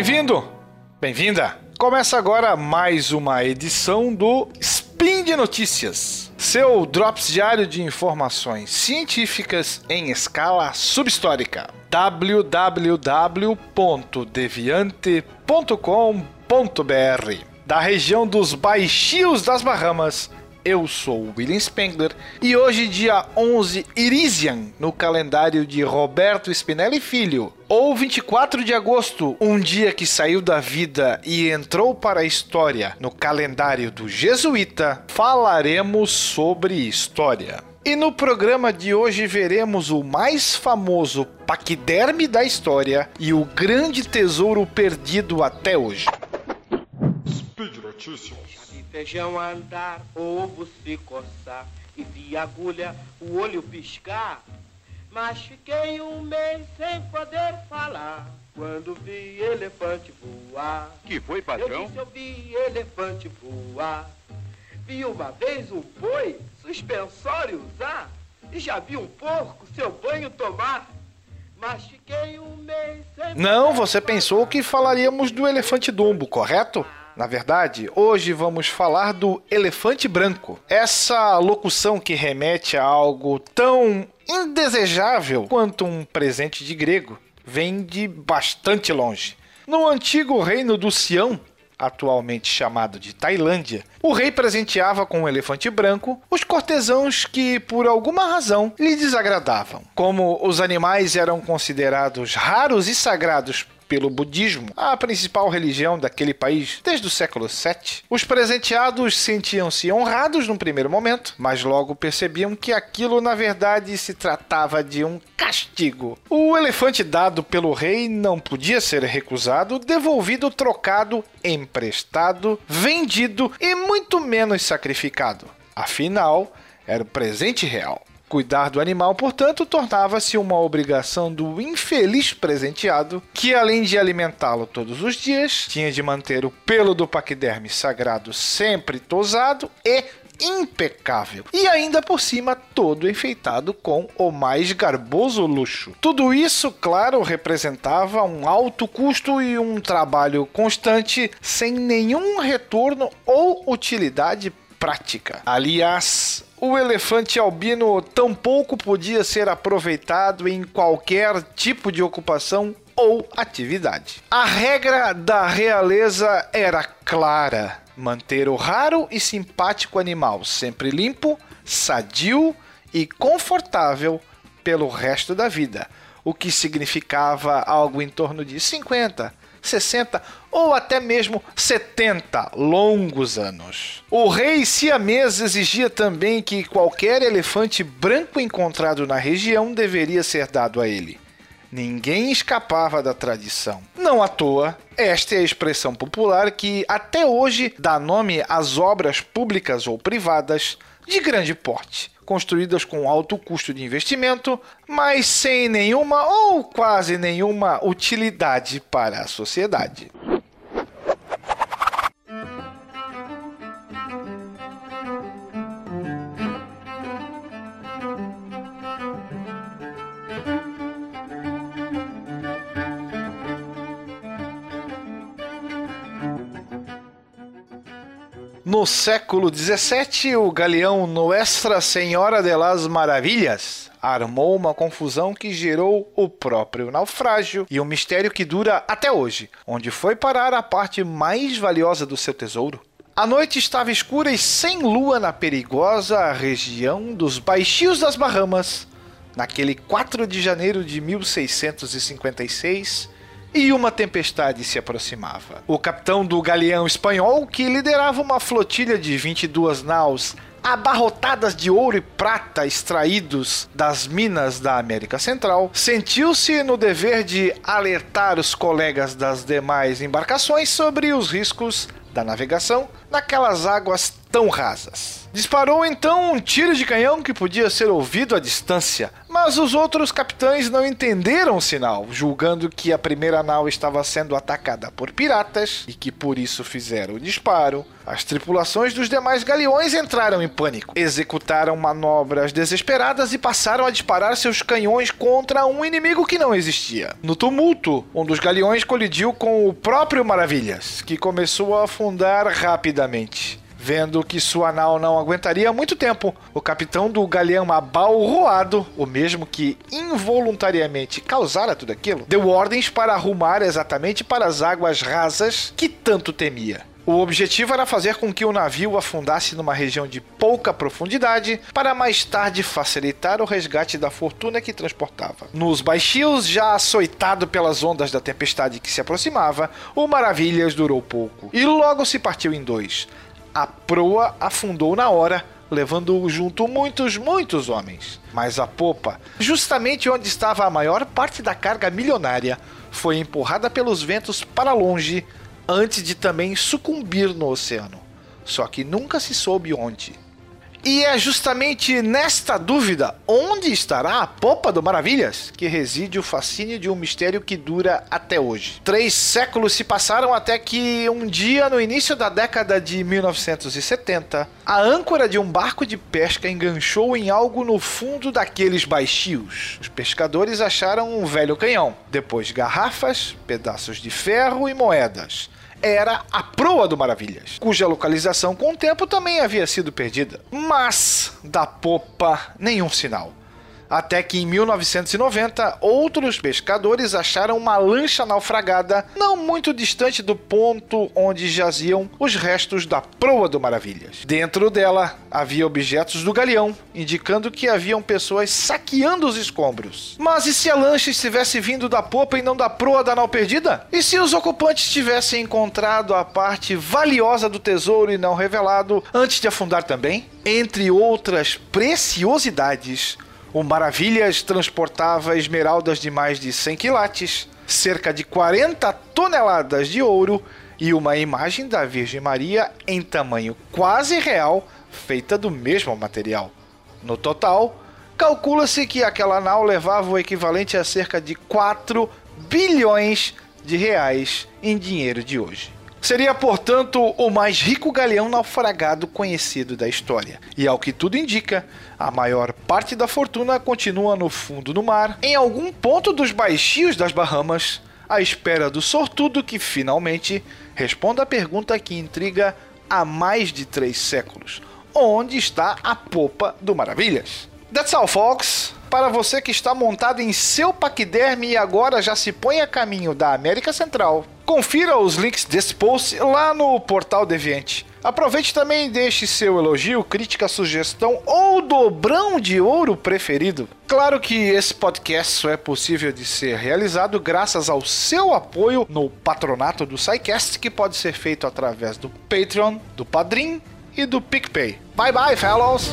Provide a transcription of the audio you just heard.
Bem-vindo! Bem-vinda! Começa agora mais uma edição do Spin de Notícias, seu drops diário de informações científicas em escala subhistórica. www.deviante.com.br Da região dos Baixios das Bahamas, eu sou William Spengler e hoje, dia 11 Irisian, no calendário de Roberto Spinelli Filho, ou 24 de agosto, um dia que saiu da vida e entrou para a história no calendário do jesuíta, falaremos sobre história. E no programa de hoje veremos o mais famoso paquiderme da história e o grande tesouro perdido até hoje. Speed Notícias. Feijão andar, ovo se coçar e vi agulha, o olho piscar. Mas fiquei um mês sem poder falar quando vi elefante voar. Que foi, Eu patrão? disse, eu vi elefante voar. Vi uma vez um boi suspensório usar e já vi um porco seu banho tomar. Mas fiquei um mês sem Não, você pensou que falaríamos do elefante Dumbo, correto? Na verdade, hoje vamos falar do elefante branco. Essa locução que remete a algo tão indesejável quanto um presente de grego vem de bastante longe. No antigo reino do Sião, atualmente chamado de Tailândia, o rei presenteava com um elefante branco os cortesãos que, por alguma razão, lhe desagradavam. Como os animais eram considerados raros e sagrados pelo budismo, a principal religião daquele país desde o século VII, os presenteados sentiam-se honrados num primeiro momento, mas logo percebiam que aquilo na verdade se tratava de um castigo. O elefante dado pelo rei não podia ser recusado, devolvido, trocado, emprestado, vendido e muito menos sacrificado. Afinal, era o presente real. Cuidar do animal, portanto, tornava-se uma obrigação do infeliz presenteado, que além de alimentá-lo todos os dias, tinha de manter o pelo do paquiderme sagrado sempre tosado e impecável. E ainda por cima, todo enfeitado com o mais garboso luxo. Tudo isso, claro, representava um alto custo e um trabalho constante sem nenhum retorno ou utilidade prática. Aliás, o elefante albino tampouco podia ser aproveitado em qualquer tipo de ocupação ou atividade. A regra da realeza era clara: manter o raro e simpático animal sempre limpo, sadio e confortável pelo resto da vida, o que significava algo em torno de 50, 60 ou até mesmo 70 longos anos. O rei siamês exigia também que qualquer elefante branco encontrado na região deveria ser dado a ele. Ninguém escapava da tradição. Não à toa, esta é a expressão popular que até hoje dá nome às obras públicas ou privadas de grande porte, construídas com alto custo de investimento, mas sem nenhuma ou quase nenhuma utilidade para a sociedade. No século XVII, o galeão Nuestra Senhora de las Maravilhas armou uma confusão que gerou o próprio naufrágio e um mistério que dura até hoje, onde foi parar a parte mais valiosa do seu tesouro. A noite estava escura e sem lua na perigosa região dos Baixios das Bahamas, naquele 4 de janeiro de 1656, e uma tempestade se aproximava. O capitão do galeão espanhol, que liderava uma flotilha de 22 naus abarrotadas de ouro e prata extraídos das minas da América Central, sentiu-se no dever de alertar os colegas das demais embarcações sobre os riscos da navegação naquelas águas tão rasas. Disparou então um tiro de canhão que podia ser ouvido à distância, mas os outros capitães não entenderam o sinal, julgando que a primeira nau estava sendo atacada por piratas e que por isso fizeram o disparo. As tripulações dos demais galeões entraram em pânico, executaram manobras desesperadas e passaram a disparar seus canhões contra um inimigo que não existia. No tumulto, um dos galeões colidiu com o próprio Maravilhas, que começou a afundar rapidamente. Vendo que sua nau não aguentaria muito tempo, o capitão do galeão abalroado, o mesmo que involuntariamente causara tudo aquilo, deu ordens para arrumar exatamente para as águas rasas que tanto temia. O objetivo era fazer com que o navio afundasse numa região de pouca profundidade para mais tarde facilitar o resgate da fortuna que transportava. Nos baixios, já açoitado pelas ondas da tempestade que se aproximava, o Maravilhas durou pouco e logo se partiu em dois. A proa afundou na hora, levando junto muitos, muitos homens. Mas a popa, justamente onde estava a maior parte da carga milionária, foi empurrada pelos ventos para longe antes de também sucumbir no oceano. Só que nunca se soube onde. E é justamente nesta dúvida, onde estará a Popa do Maravilhas, que reside o fascínio de um mistério que dura até hoje. Três séculos se passaram até que um dia, no início da década de 1970, a âncora de um barco de pesca enganchou em algo no fundo daqueles baixios. Os pescadores acharam um velho canhão, depois garrafas, pedaços de ferro e moedas era a proa do Maravilhas, cuja localização com o tempo também havia sido perdida. Mas da popa, nenhum sinal. Até que em 1990, outros pescadores acharam uma lancha naufragada não muito distante do ponto onde jaziam os restos da proa do Maravilhas. Dentro dela havia objetos do galeão, indicando que haviam pessoas saqueando os escombros. Mas e se a lancha estivesse vindo da popa e não da proa da nau perdida? E se os ocupantes tivessem encontrado a parte valiosa do tesouro e não revelado antes de afundar também? Entre outras preciosidades, o Maravilhas transportava esmeraldas de mais de 100 quilates, cerca de 40 toneladas de ouro e uma imagem da Virgem Maria em tamanho quase real, feita do mesmo material. No total, calcula-se que aquela nau levava o equivalente a cerca de 4 bilhões de reais em dinheiro de hoje. Seria, portanto, o mais rico galeão naufragado conhecido da história. E ao que tudo indica, a maior parte da fortuna continua no fundo do mar, em algum ponto dos baixios das Bahamas, à espera do sortudo que finalmente responda a pergunta que intriga há mais de três séculos: onde está a popa do Maravilhas? That's all, folks. Para você que está montado em seu paquiderme e agora já se põe a caminho da América Central, confira os links desse post lá no portal Deviante. Aproveite também e deixe seu elogio, crítica, sugestão ou dobrão de ouro preferido. Claro que esse podcast só é possível de ser realizado graças ao seu apoio no patronato do SciCast, que pode ser feito através do Patreon, do Padrim e do PicPay. Bye bye, fellows!